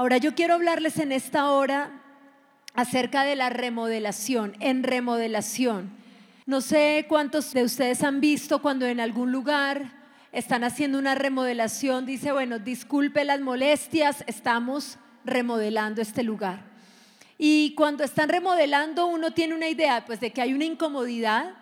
Ahora yo quiero hablarles en esta hora acerca de la remodelación, en remodelación. No sé cuántos de ustedes han visto cuando en algún lugar están haciendo una remodelación, dice, bueno, disculpe las molestias, estamos remodelando este lugar. Y cuando están remodelando uno tiene una idea, pues de que hay una incomodidad,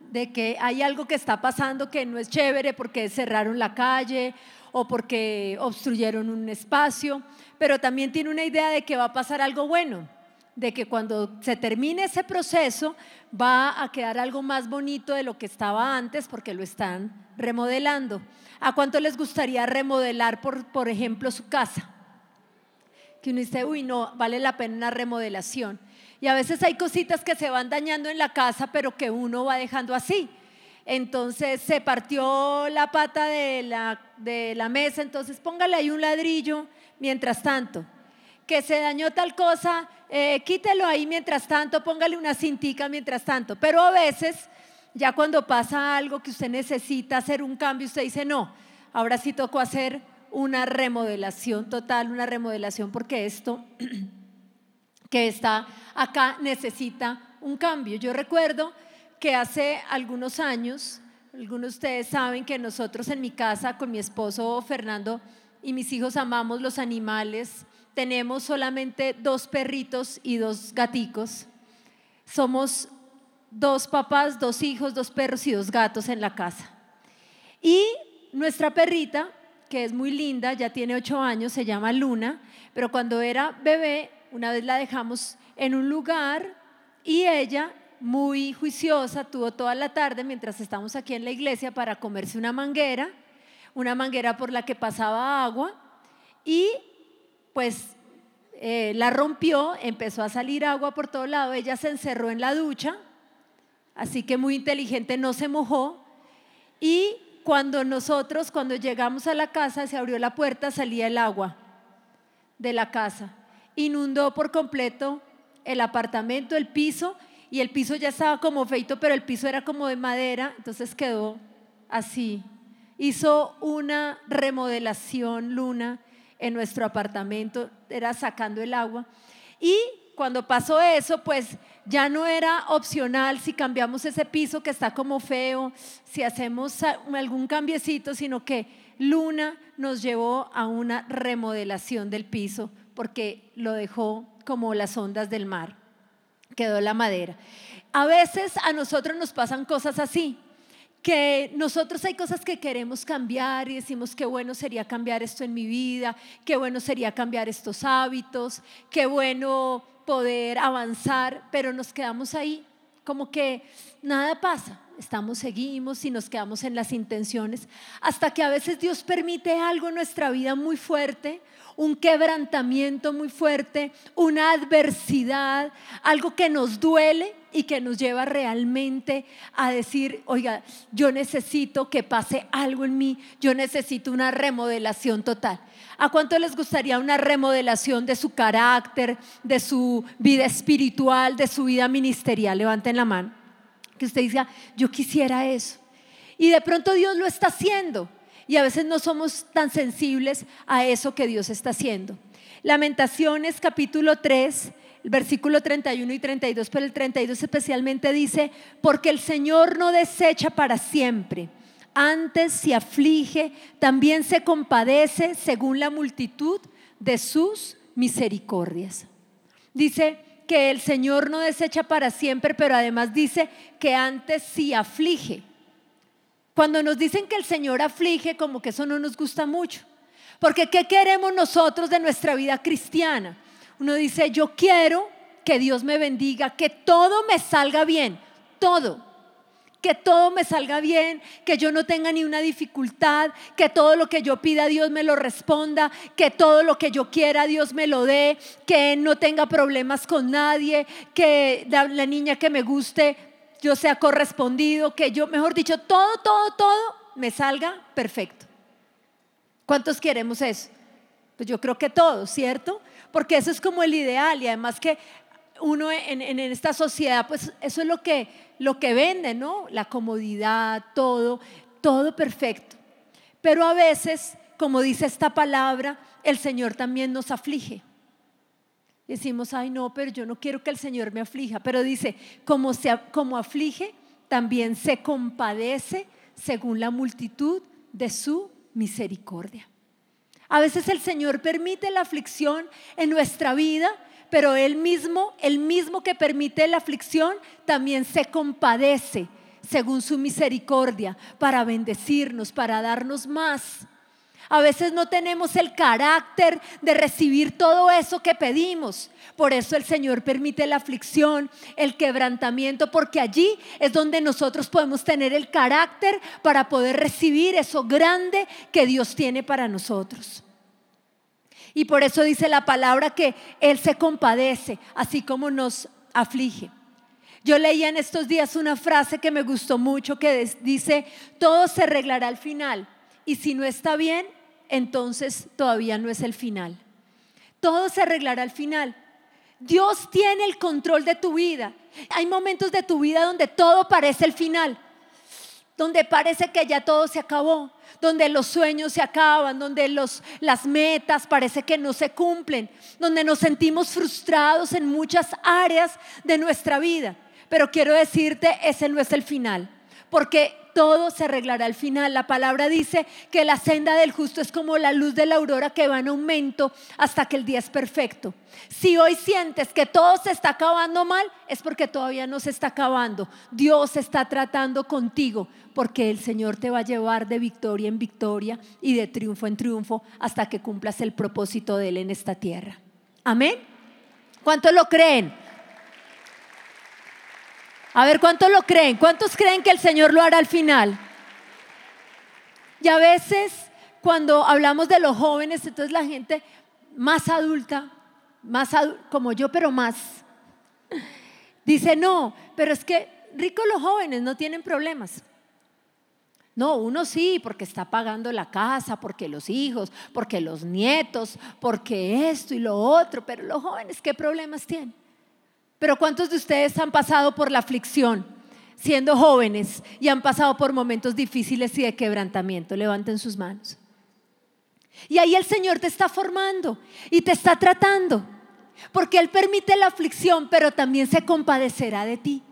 de que hay algo que está pasando que no es chévere porque cerraron la calle o porque obstruyeron un espacio, pero también tiene una idea de que va a pasar algo bueno, de que cuando se termine ese proceso va a quedar algo más bonito de lo que estaba antes porque lo están remodelando. ¿A cuánto les gustaría remodelar, por, por ejemplo, su casa? Que uno dice, uy, no, vale la pena una remodelación. Y a veces hay cositas que se van dañando en la casa, pero que uno va dejando así. Entonces se partió la pata de la, de la mesa, entonces póngale ahí un ladrillo mientras tanto. Que se dañó tal cosa, eh, quítelo ahí mientras tanto, póngale una cintica mientras tanto. Pero a veces, ya cuando pasa algo que usted necesita hacer un cambio, usted dice, no, ahora sí tocó hacer una remodelación total, una remodelación, porque esto que está acá necesita un cambio. Yo recuerdo que hace algunos años, algunos de ustedes saben que nosotros en mi casa con mi esposo Fernando y mis hijos amamos los animales tenemos solamente dos perritos y dos gaticos. Somos dos papás, dos hijos, dos perros y dos gatos en la casa. Y nuestra perrita, que es muy linda, ya tiene ocho años, se llama Luna, pero cuando era bebé, una vez la dejamos en un lugar y ella, muy juiciosa, tuvo toda la tarde mientras estamos aquí en la iglesia para comerse una manguera, una manguera por la que pasaba agua y pues eh, la rompió, empezó a salir agua por todo lado, ella se encerró en la ducha, así que muy inteligente no se mojó y cuando nosotros, cuando llegamos a la casa, se abrió la puerta, salía el agua de la casa, inundó por completo el apartamento, el piso, y el piso ya estaba como feito, pero el piso era como de madera, entonces quedó así. Hizo una remodelación, Luna, en nuestro apartamento, era sacando el agua. Y cuando pasó eso, pues ya no era opcional si cambiamos ese piso que está como feo, si hacemos algún cambiecito, sino que Luna nos llevó a una remodelación del piso porque lo dejó como las ondas del mar, quedó la madera. A veces a nosotros nos pasan cosas así que nosotros hay cosas que queremos cambiar y decimos qué bueno sería cambiar esto en mi vida, qué bueno sería cambiar estos hábitos, qué bueno poder avanzar, pero nos quedamos ahí como que nada pasa. Estamos, seguimos y nos quedamos en las intenciones hasta que a veces Dios permite algo en nuestra vida muy fuerte, un quebrantamiento muy fuerte, una adversidad, algo que nos duele y que nos lleva realmente a decir, oiga, yo necesito que pase algo en mí, yo necesito una remodelación total. ¿A cuánto les gustaría una remodelación de su carácter, de su vida espiritual, de su vida ministerial? Levanten la mano. Que usted diga, yo quisiera eso. Y de pronto Dios lo está haciendo. Y a veces no somos tan sensibles a eso que Dios está haciendo. Lamentaciones capítulo 3, versículo 31 y 32, pero el 32 especialmente dice, porque el Señor no desecha para siempre, antes se aflige, también se compadece según la multitud de sus misericordias. Dice que el Señor no desecha para siempre, pero además dice que antes sí aflige. Cuando nos dicen que el Señor aflige, como que eso no nos gusta mucho. Porque ¿qué queremos nosotros de nuestra vida cristiana? Uno dice, yo quiero que Dios me bendiga, que todo me salga bien, todo. Que todo me salga bien, que yo no tenga ni una dificultad, que todo lo que yo pida Dios me lo responda, que todo lo que yo quiera Dios me lo dé, que no tenga problemas con nadie, que la, niña que me guste yo sea correspondido, que yo, mejor dicho, todo, todo, todo me salga perfecto. ¿Cuántos queremos eso? Pues yo creo que todos, ¿cierto? Porque eso es como el ideal y además que uno en, en, esta sociedad, pues eso es lo que, lo que vende, ¿no? La comodidad, todo, todo perfecto. Pero a veces, como dice esta palabra, el Señor también nos aflige. Decimos, ay no, pero yo no quiero que el Señor me aflija. Pero dice, como, se, como aflige, también se compadece según la multitud de su misericordia. A veces el Señor permite la aflicción en nuestra vida, pero Él mismo, el mismo que permite la aflicción, también se compadece según su misericordia para bendecirnos, para darnos más. A veces no tenemos el carácter de recibir todo eso que pedimos. Por eso el Señor permite la aflicción, el quebrantamiento, porque allí es donde nosotros podemos tener el carácter para poder recibir eso grande que Dios tiene para nosotros. Y por eso dice la palabra que Él se compadece, así como nos aflige. Yo leía en estos días una frase que me gustó mucho que dice, todo se arreglará al final y si no está bien, entonces todavía no es el final. Todo se arreglará al final. Dios tiene el control de tu vida. Hay momentos de tu vida donde todo parece el final, donde parece que ya todo se acabó, donde los sueños se acaban, donde los, las metas parece que no se cumplen, donde nos sentimos frustrados en muchas áreas de nuestra vida. Pero quiero decirte, ese no es el final, porque todo se arreglará al final. La palabra dice que la senda del justo es como la luz de la aurora que va en aumento hasta que el día es perfecto. Si hoy sientes que todo se está acabando mal, es porque todavía no se está acabando. Dios está tratando contigo porque el Señor te va a llevar de victoria en victoria y de triunfo en triunfo hasta que cumplas el propósito de Él en esta tierra. Amén. ¿Cuántos lo creen? A ver, ¿cuántos lo creen? ¿Cuántos creen que el Señor lo hará al final? Y a veces cuando hablamos de los jóvenes, entonces la gente más adulta, más como yo, pero más, dice, no, pero es que ricos los jóvenes no tienen problemas. No, uno sí, porque está pagando la casa, porque los hijos, porque los nietos, porque esto y lo otro, pero los jóvenes, ¿qué problemas tienen? Pero ¿cuántos de ustedes han pasado por la aflicción siendo jóvenes y han pasado por momentos difíciles y de quebrantamiento? Levanten sus manos. Y ahí el Señor te está formando y te está tratando, porque Él permite la aflicción, pero también se compadecerá de ti.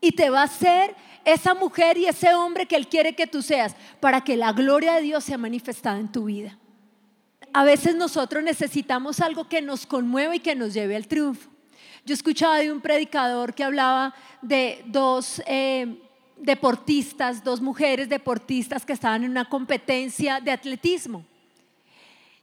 Y te va a hacer esa mujer y ese hombre que Él quiere que tú seas, para que la gloria de Dios sea manifestada en tu vida. A veces nosotros necesitamos algo que nos conmueva y que nos lleve al triunfo. Yo escuchaba de un predicador que hablaba de dos eh, deportistas, dos mujeres deportistas que estaban en una competencia de atletismo.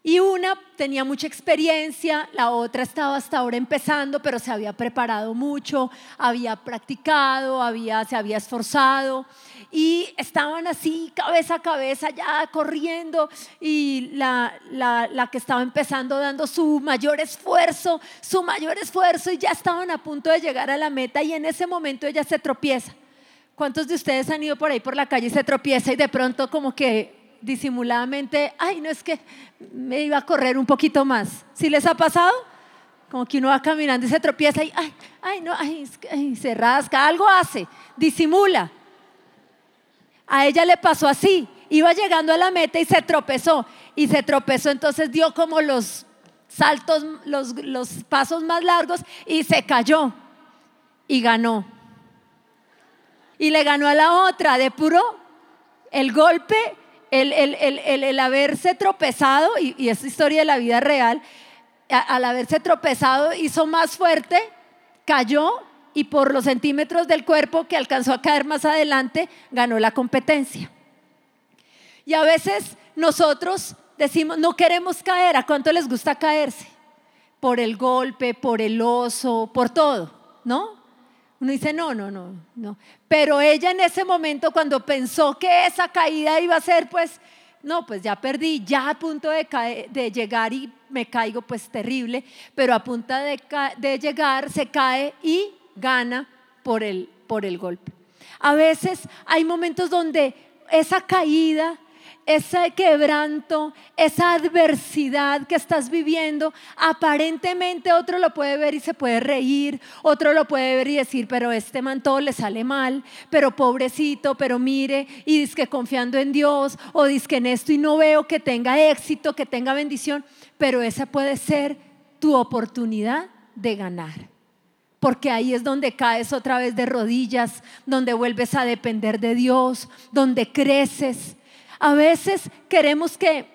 Y una tenía mucha experiencia, la otra estaba hasta ahora empezando, pero se había preparado mucho, había practicado, había, se había esforzado y estaban así cabeza a cabeza ya corriendo y la, la, la, que estaba empezando dando su mayor esfuerzo, su mayor esfuerzo y ya estaban a punto de llegar a la meta y en ese momento ella se tropieza. ¿Cuántos de ustedes han ido por ahí por la calle y se tropieza y de pronto como que disimuladamente, ay, no es que me iba a correr un poquito más. ¿Sí les ha pasado? Como que uno va caminando y se tropieza y, ay, ay, no, ay, se rasca, algo hace, disimula. A ella le pasó así, iba llegando a la meta y se tropezó. Y se tropezó, entonces dio como los saltos, los, los pasos más largos y se cayó y ganó. Y le ganó a la otra de puro el golpe el, haberse tropezado, y, es historia de la vida real, al haberse tropezado hizo más fuerte, cayó y por los centímetros del cuerpo que alcanzó a caer más adelante, ganó la competencia. Y a veces nosotros decimos, no queremos caer, ¿a cuánto les gusta caerse? Por el golpe, por el oso, por todo, ¿no? Uno dice, no, no, no, no. Pero ella en ese momento, cuando pensó que esa caída iba a ser, pues, no, pues ya perdí, ya a punto de, de llegar y me caigo, pues terrible, pero a punto de, de llegar se cae y gana por el, por el golpe. A veces hay momentos donde esa caída ese quebranto, esa adversidad que estás viviendo, aparentemente otro lo puede ver y se puede reír, otro lo puede ver y decir, pero este man todo le sale mal, pero pobrecito, pero mire, y dice que confiando en Dios, o dice que en esto y no veo que tenga éxito, que tenga bendición, pero esa puede ser tu oportunidad de ganar porque ahí es donde caes otra vez de rodillas, donde vuelves a depender de Dios, donde creces. A veces queremos que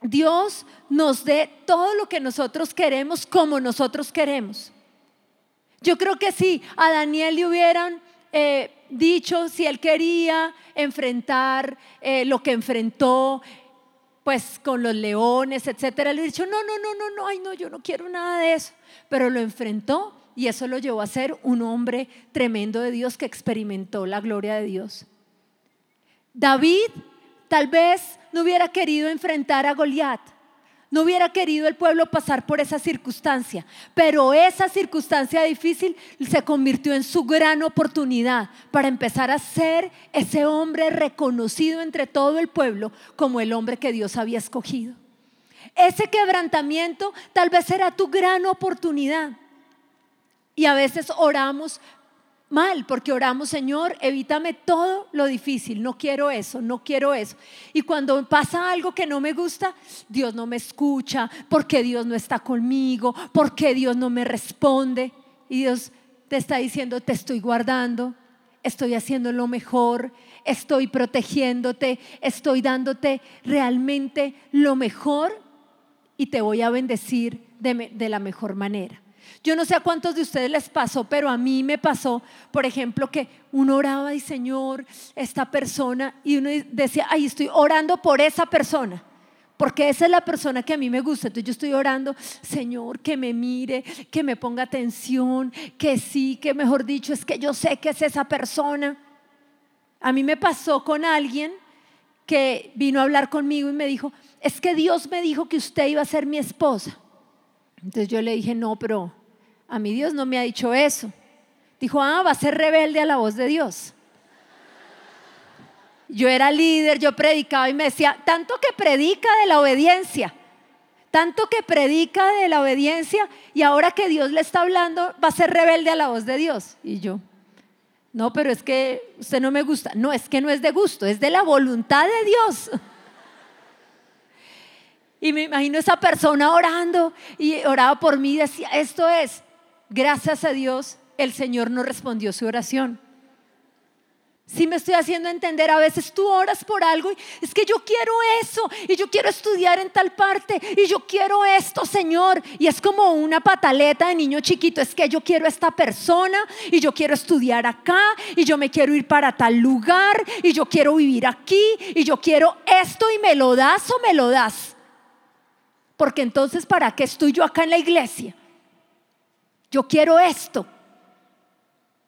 Dios nos dé todo lo que nosotros queremos como nosotros queremos. Yo creo que si a Daniel le hubieran eh, dicho, si él quería enfrentar eh, lo que enfrentó, pues con los leones, etcétera, le dicho, no, no, no, no, no, ay, no, yo no quiero nada de eso. Pero lo enfrentó y eso lo llevó a ser un hombre tremendo de Dios que experimentó la gloria de Dios. David tal vez no hubiera querido enfrentar a Goliat. No hubiera querido el pueblo pasar por esa circunstancia, pero esa circunstancia difícil se convirtió en su gran oportunidad para empezar a ser ese hombre reconocido entre todo el pueblo como el hombre que Dios había escogido. Ese quebrantamiento tal vez era tu gran oportunidad. Y a veces oramos mal, porque oramos, Señor, evítame todo lo difícil, no quiero eso, no quiero eso. Y cuando pasa algo que no me gusta, Dios no me escucha, porque Dios no está conmigo, porque Dios no me responde. Y Dios te está diciendo, te estoy guardando, estoy haciendo lo mejor, estoy protegiéndote, estoy dándote realmente lo mejor y te voy a bendecir de, de la mejor manera. Yo no sé a cuántos de ustedes les pasó, pero a mí me pasó, por ejemplo, que uno oraba y Señor, esta persona, y uno decía, ay, estoy orando por esa persona, porque esa es la persona que a mí me gusta. Entonces yo estoy orando, Señor, que me mire, que me ponga atención, que sí, que mejor dicho, es que yo sé que es esa persona. A mí me pasó con alguien que vino a hablar conmigo y me dijo, es que Dios me dijo que usted iba a ser mi esposa. Entonces yo le dije, no, pero a mí Dios no me ha dicho eso. Dijo, ah, va a ser rebelde a la voz de Dios. Yo era líder, yo predicaba y me decía, tanto que predica de la obediencia, tanto que predica de la obediencia y ahora que Dios le está hablando, va a ser rebelde a la voz de Dios. Y yo, no, pero es que usted no me gusta. No, es que no es de gusto, es de la voluntad de Dios. Y me imagino esa persona orando y oraba por mí y decía, esto es, gracias a Dios, el Señor no respondió su oración. Si me estoy haciendo entender, a veces tú oras por algo y es que yo quiero eso y yo quiero estudiar en tal parte y yo quiero esto, Señor. Y es como una pataleta de niño chiquito, es que yo quiero esta persona y yo quiero estudiar acá y yo me quiero ir para tal lugar y yo quiero vivir aquí y yo quiero esto y me lo das o me lo das. Porque entonces, ¿para qué estoy yo acá en la iglesia? Yo quiero esto.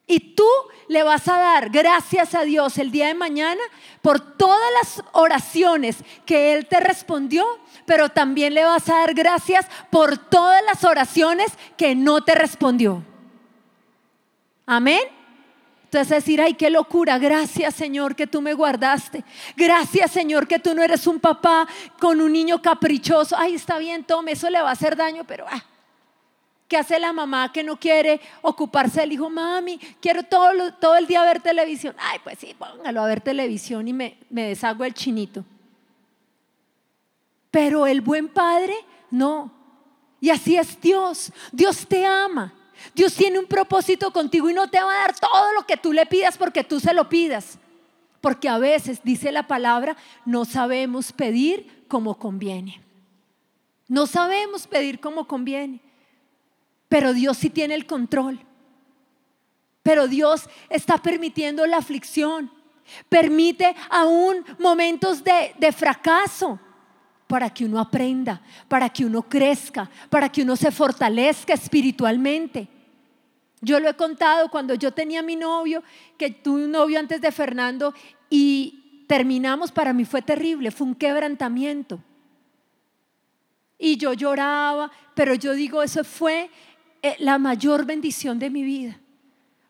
Y tú le vas a dar gracias a Dios el día de mañana por todas las oraciones que Él te respondió, pero también le vas a dar gracias por todas las oraciones que no te respondió. Amén. Entonces decir, ay, qué locura, gracias Señor que tú me guardaste. Gracias Señor que tú no eres un papá con un niño caprichoso. Ay, está bien, tome, eso le va a hacer daño, pero ah, ¿Qué hace la mamá que no quiere ocuparse del hijo? Mami, quiero todo, todo el día ver televisión. Ay, pues sí, póngalo a ver televisión y me, me deshago el chinito. Pero el buen padre, no. Y así es Dios. Dios te ama. Dios tiene un propósito contigo y no te va a dar todo lo que tú le pidas porque tú se lo pidas. Porque a veces, dice la palabra, no sabemos pedir como conviene. No sabemos pedir como conviene. Pero Dios sí tiene el control. Pero Dios está permitiendo la aflicción. Permite aún momentos de, de fracaso para que uno aprenda, para que uno crezca, para que uno se fortalezca espiritualmente. Yo lo he contado cuando yo tenía mi novio, que tuve un novio antes de Fernando y terminamos, para mí fue terrible, fue un quebrantamiento. Y yo lloraba, pero yo digo, eso fue la mayor bendición de mi vida.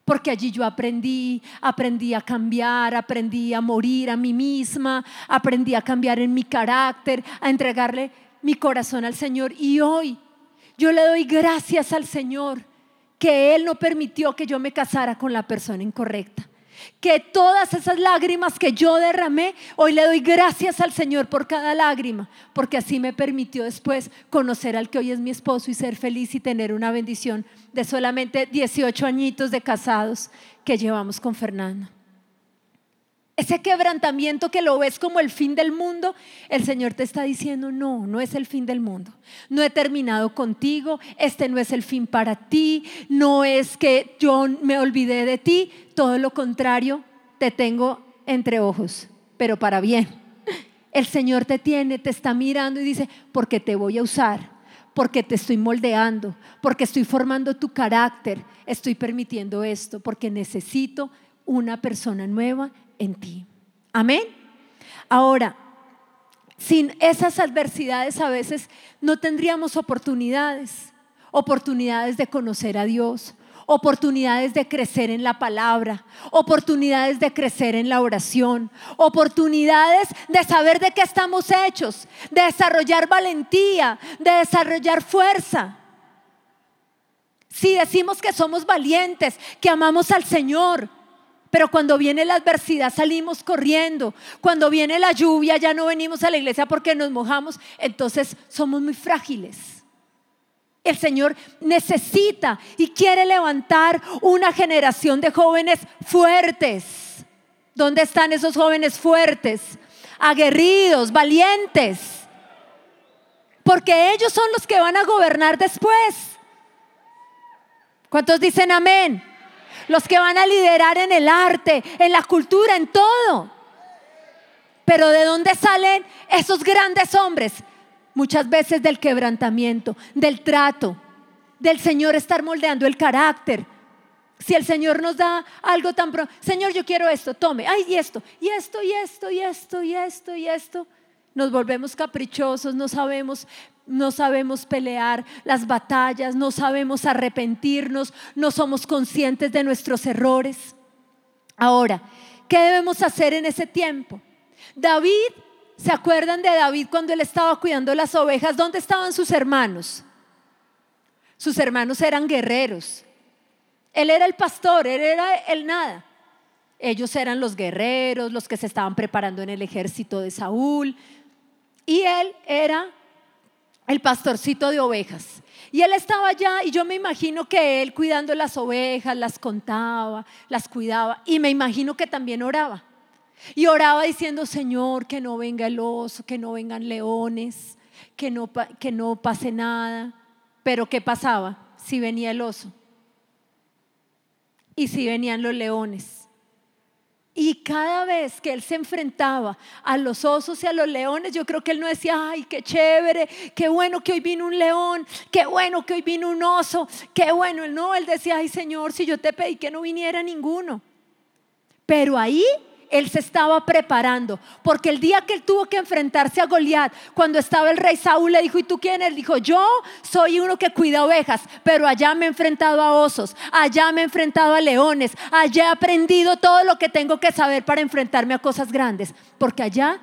porque allí yo aprendí, aprendí a cambiar, aprendí a morir a mí misma, aprendí a cambiar en mi carácter, a entregarle mi corazón al Señor. Y hoy yo le doy gracias al Señor que Él no permitió que yo me casara con la persona incorrecta. Que todas esas lágrimas que yo derramé, hoy le doy gracias al Señor por cada lágrima, porque así me permitió después conocer al que hoy es mi esposo y ser feliz y tener una bendición de solamente 18 añitos de casados que llevamos con Fernando. Ese quebrantamiento que lo ves como el fin del mundo, el Señor te está diciendo, no, no es el fin del mundo. No he terminado contigo, este no es el fin para ti, no es que yo me olvidé de ti, todo lo contrario, te tengo entre ojos, pero para bien. El Señor te tiene, te está mirando y dice, porque te voy a usar, porque te estoy moldeando, porque estoy formando tu carácter, estoy permitiendo esto, porque necesito una persona nueva en ti. Amén. Ahora, sin esas adversidades a veces no tendríamos oportunidades, oportunidades de conocer a Dios, oportunidades de crecer en la palabra, oportunidades de crecer en la oración, oportunidades de saber de qué estamos hechos, de desarrollar valentía, de desarrollar fuerza. Si decimos que somos valientes, que amamos al Señor, pero cuando viene la adversidad salimos corriendo. Cuando viene la lluvia ya no venimos a la iglesia porque nos mojamos. Entonces somos muy frágiles. El Señor necesita y quiere levantar una generación de jóvenes fuertes. ¿Dónde están esos jóvenes fuertes? Aguerridos, valientes. Porque ellos son los que van a gobernar después. ¿Cuántos dicen amén? Los que van a liderar en el arte, en la cultura, en todo. Pero ¿de dónde salen esos grandes hombres? Muchas veces del quebrantamiento, del trato, del Señor estar moldeando el carácter. Si el Señor nos da algo tan pronto, Señor, yo quiero esto, tome, ay, y esto, y esto, y esto, y esto, y esto, y esto. Nos volvemos caprichosos, no sabemos no sabemos pelear las batallas, no sabemos arrepentirnos, no somos conscientes de nuestros errores. Ahora, ¿qué debemos hacer en ese tiempo? David, ¿se acuerdan de David cuando él estaba cuidando las ovejas? ¿Dónde estaban sus hermanos? Sus hermanos eran guerreros. Él era el pastor, él era el nada. Ellos eran los guerreros, los que se estaban preparando en el ejército de Saúl. Y él era el pastorcito de ovejas. Y él estaba allá y yo me imagino que él cuidando las ovejas, las contaba, las cuidaba y me imagino que también oraba. Y oraba diciendo, Señor, que no venga el oso, que no vengan leones, que no, que no pase nada. Pero ¿qué pasaba si venía el oso? Y si venían los leones. Y cada vez que él se enfrentaba a los osos y a los leones, yo creo que él no decía, ay, qué chévere, qué bueno que hoy vino un león, qué bueno que hoy vino un oso, qué bueno. No, él decía, ay Señor, si yo te pedí que no viniera ninguno. Pero ahí él se estaba preparando, porque el día que él tuvo que enfrentarse a Goliat, cuando estaba el rey Saúl, le dijo, ¿y tú quién eres? Dijo, yo soy uno que cuida ovejas, pero allá me he enfrentado a osos, allá me he enfrentado a leones, allá he aprendido todo lo que tengo que saber para enfrentarme a cosas grandes, porque allá,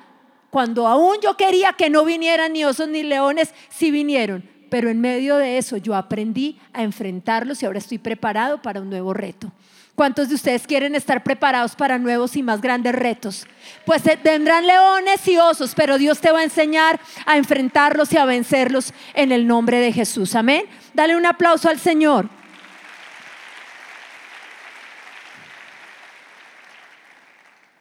cuando aún yo quería que no vinieran ni osos ni leones, sí vinieron, pero en medio de eso yo aprendí a enfrentarlos y ahora estoy preparado para un nuevo reto. ¿Cuántos de ustedes quieren estar preparados para nuevos y más grandes retos? Pues tendrán leones y osos, pero Dios te va a enseñar a enfrentarlos y a vencerlos en el nombre de Jesús. Amén. Dale un aplauso al Señor.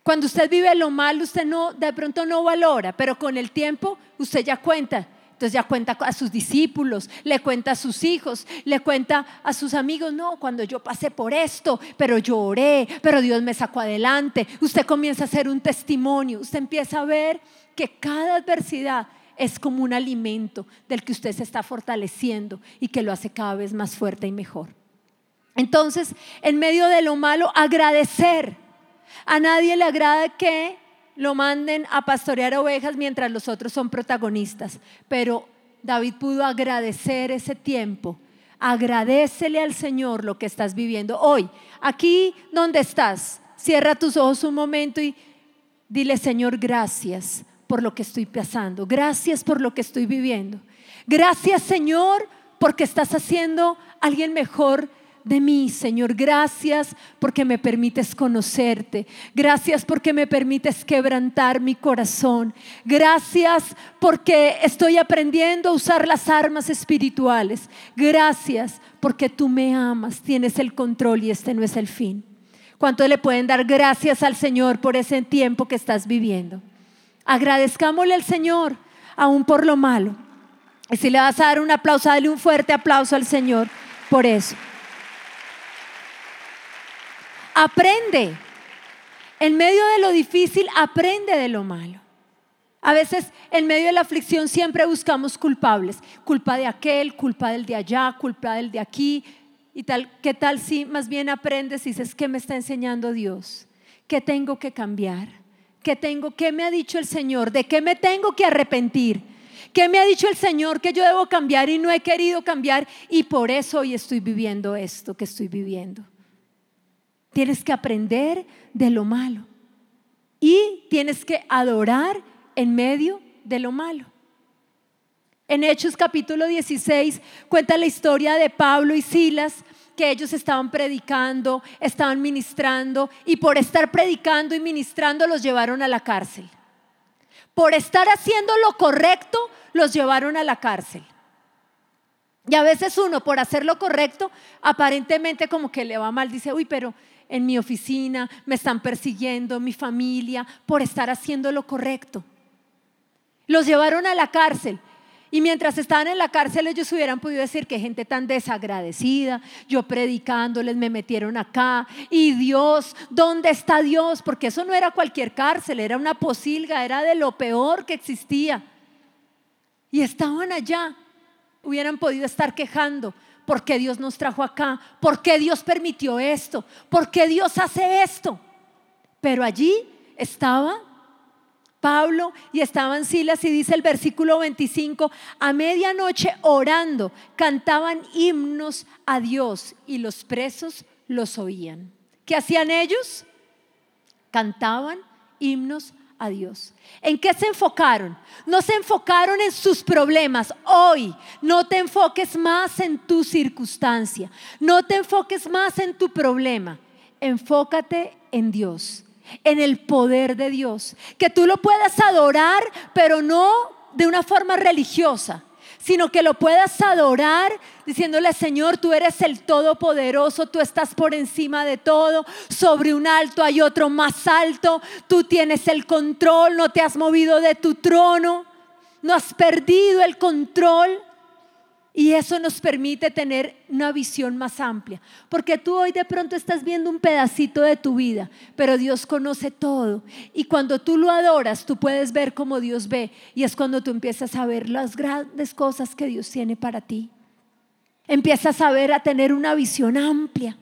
Cuando usted vive lo mal, usted no de pronto no valora, pero con el tiempo usted ya cuenta entonces ya cuenta a sus discípulos, le cuenta a sus hijos, le cuenta a sus amigos, no, cuando yo pasé por esto, pero yo oré, pero Dios me sacó adelante. Usted comienza a hacer un testimonio, usted empieza a ver que cada adversidad es como un alimento del que usted se está fortaleciendo y que lo hace cada vez más fuerte y mejor. Entonces, en medio de lo malo, agradecer. A nadie le agrada que lo manden a pastorear ovejas mientras los otros son protagonistas. Pero David pudo agradecer ese tiempo, Agradecele al Señor lo que estás viviendo hoy. Aquí donde estás, cierra tus ojos un momento y dile, Señor, gracias por lo que estoy pasando. Gracias por lo que estoy viviendo. Gracias, Señor, porque estás haciendo alguien mejor de mí, Señor. Gracias porque me permites conocerte. Gracias porque me permites quebrantar mi corazón. Gracias porque estoy aprendiendo a usar las armas espirituales. Gracias porque tú me amas, tienes el control y este no es el fin. ¿Cuánto le pueden dar gracias al Señor por ese tiempo que estás viviendo? Agradezcámosle al Señor aún por lo malo. Y si le vas a dar un aplauso, dale un fuerte aplauso al Señor por eso. Aprende. En medio de lo difícil, aprende de lo malo. A veces en medio de la aflicción siempre buscamos culpables. Culpa de aquel, culpa del de allá, culpa del de aquí. Y tal, ¿qué tal si más bien aprendes y dices, ¿qué me está enseñando Dios? ¿Qué tengo que cambiar? ¿Qué tengo? ¿Qué me ha dicho el Señor? ¿De qué me tengo que arrepentir? ¿Qué me ha dicho el Señor que yo debo cambiar y no he querido cambiar? Y por eso hoy estoy viviendo esto que estoy viviendo. Tienes que aprender de lo malo y tienes que adorar en medio de lo malo. En Hechos capítulo 16 cuenta la historia de Pablo y Silas que ellos estaban predicando, estaban ministrando y por estar predicando y ministrando los llevaron a la cárcel. Por estar haciendo lo correcto los llevaron a la cárcel. Y a veces uno por hacer lo correcto aparentemente como que le va mal, dice, uy, pero en mi oficina, me están persiguiendo, mi familia, por estar haciendo lo correcto. Los llevaron a la cárcel. Y mientras estaban en la cárcel ellos hubieran podido decir que gente tan desagradecida, yo predicándoles me metieron acá y Dios, ¿dónde está Dios? Porque eso no era cualquier cárcel, era una posilga, era de lo peor que existía. Y estaban allá, hubieran podido estar quejando, ¿Por qué Dios nos trajo acá? ¿Por qué Dios permitió esto? ¿Por qué Dios hace esto? Pero allí estaba Pablo y estaban Silas y dice el versículo 25, a medianoche orando, cantaban himnos a Dios y los presos los oían. ¿Qué hacían ellos? Cantaban himnos a Dios. ¿En qué se enfocaron? No se enfocaron en sus problemas. Hoy no te enfoques más en tu circunstancia. No te enfoques más en tu problema. Enfócate en Dios, en el poder de Dios. Que tú lo puedas adorar, pero no de una forma religiosa sino que lo puedas adorar diciéndole, Señor, tú eres el Todopoderoso, tú estás por encima de todo, sobre un alto hay otro más alto, tú tienes el control, no te has movido de tu trono, no has perdido el control. Y eso nos permite tener una visión más amplia. Porque tú hoy de pronto estás viendo un pedacito de tu vida, pero Dios conoce todo. Y cuando tú lo adoras, tú puedes ver como Dios ve. Y es cuando tú empiezas a ver las grandes cosas que Dios tiene para ti. Empiezas a ver, a tener una visión amplia,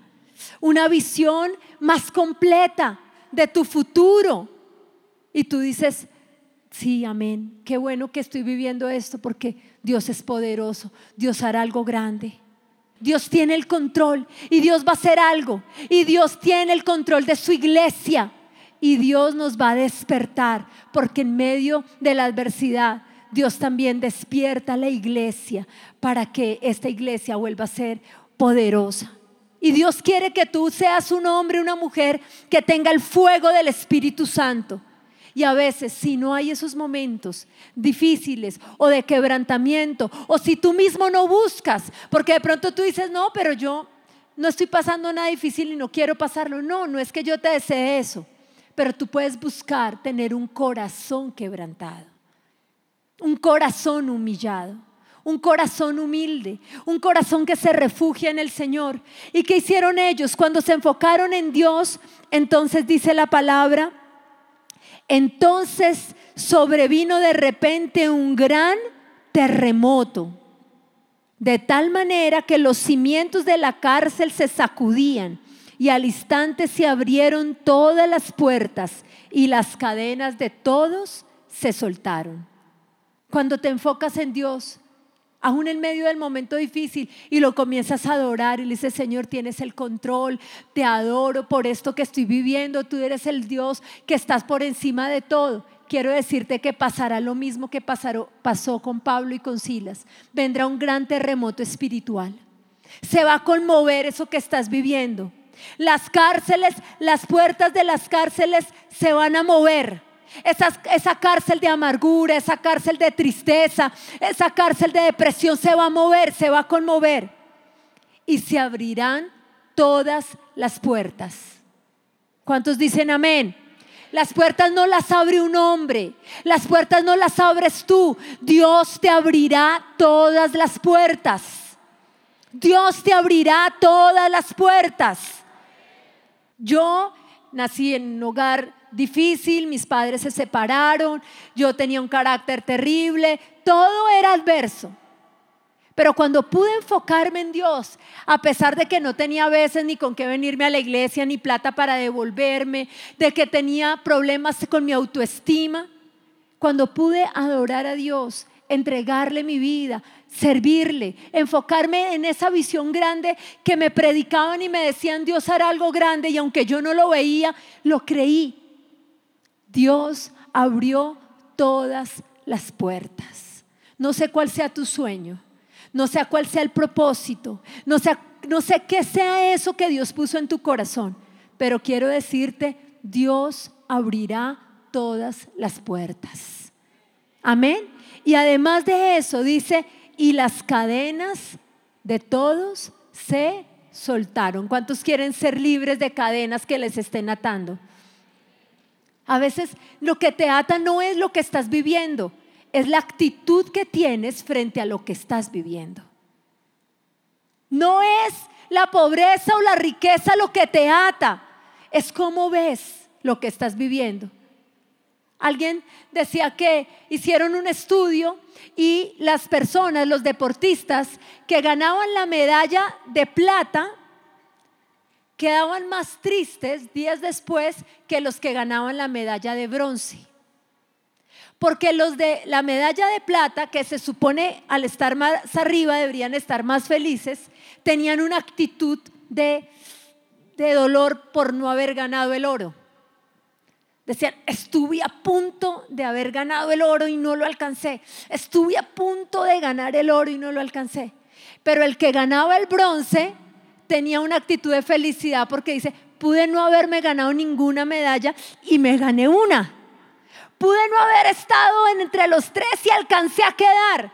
una visión más completa de tu futuro. Y tú dices, Sí, amén. Qué bueno que estoy viviendo esto porque Dios es poderoso. Dios hará algo grande. Dios tiene el control y Dios va a hacer algo. Y Dios tiene el control de su iglesia. Y Dios nos va a despertar porque en medio de la adversidad Dios también despierta a la iglesia para que esta iglesia vuelva a ser poderosa. Y Dios quiere que tú seas un hombre, una mujer que tenga el fuego del Espíritu Santo y a veces si no hay esos momentos difíciles o de quebrantamiento, o si tú mismo no buscas, porque de pronto tú dices, no, pero yo no estoy pasando nada difícil y no quiero pasarlo. No, no es que yo te desee eso, pero tú puedes buscar tener un corazón quebrantado, un corazón humillado un corazón humilde, un corazón que se refugia en el Señor. ¿Y qué hicieron ellos? Cuando se enfocaron en Dios, entonces dice la palabra, entonces sobrevino de repente un gran terremoto, de tal manera que los cimientos de la cárcel se sacudían y al instante se abrieron todas las puertas y las cadenas de todos se soltaron. Cuando te enfocas en Dios, aún en medio del momento difícil, y lo comienzas a adorar y le dices, Señor, tienes el control, te adoro por esto que estoy viviendo, tú eres el Dios que estás por encima de todo. Quiero decirte que pasará lo mismo que pasó con Pablo y con Silas. Vendrá un gran terremoto espiritual. Se va a conmover eso que estás viviendo. Las cárceles, las puertas de las cárceles se van a mover esa, cárcel de amargura, esa cárcel de tristeza, esa cárcel de depresión se va a mover, se va a conmover. Y se abrirán todas las puertas. ¿Cuántos dicen amén? Las puertas no las abre un hombre, las puertas no las abres tú. Dios te abrirá todas las puertas. Dios te abrirá todas las puertas. Yo nací en un hogar difícil, mis padres se separaron, yo tenía un carácter terrible, todo era adverso. Pero cuando pude enfocarme en Dios, a pesar de que no tenía veces ni con qué venirme a la iglesia, ni plata para devolverme, de que tenía problemas con mi autoestima, cuando pude adorar a Dios, entregarle mi vida, servirle, enfocarme en esa visión grande que me predicaban y me decían Dios hará algo grande y aunque yo no lo veía, lo creí. Dios abrió todas las puertas. No sé cuál sea tu sueño, no sé cuál sea el propósito, no sé, no sé qué sea eso que Dios puso en tu corazón, pero quiero decirte, Dios abrirá todas las puertas. Amén. Y además de eso dice, y las cadenas de todos se soltaron. ¿Cuántos quieren ser libres de cadenas que les estén atando? A veces lo que te ata no es lo que estás viviendo, es la actitud que tienes frente a lo que estás viviendo. No es la pobreza o la riqueza lo que te ata, es cómo ves lo que estás viviendo. Alguien decía que hicieron un estudio y las personas, los deportistas que ganaban la medalla de plata, quedaban más tristes días después que los que ganaban la medalla de bronce. Porque los de la medalla de plata, que se supone al estar más arriba deberían estar más felices, tenían una actitud de, de dolor por no haber ganado el oro. Decían, estuve a punto de haber ganado el oro y no lo alcancé. Estuve a punto de ganar el oro y no lo alcancé. Pero el que ganaba el bronce tenía una actitud de felicidad porque dice, pude no haberme ganado ninguna medalla y me gané una. Pude no haber estado entre los tres y alcancé a quedar.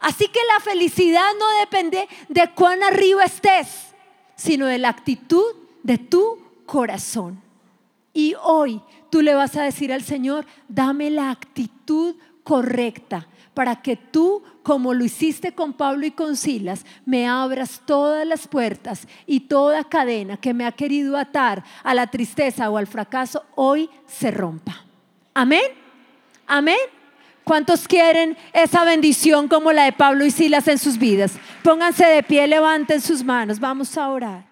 Así que la felicidad no depende de cuán arriba estés, sino de la actitud de tu corazón. Y hoy tú le vas a decir al Señor, dame la actitud correcta para que tú, como lo hiciste con Pablo y con Silas, me abras todas las puertas y toda cadena que me ha querido atar a la tristeza o al fracaso, hoy se rompa. Amén. Amén. ¿Cuántos quieren esa bendición como la de Pablo y Silas en sus vidas? Pónganse de pie, levanten sus manos, vamos a orar.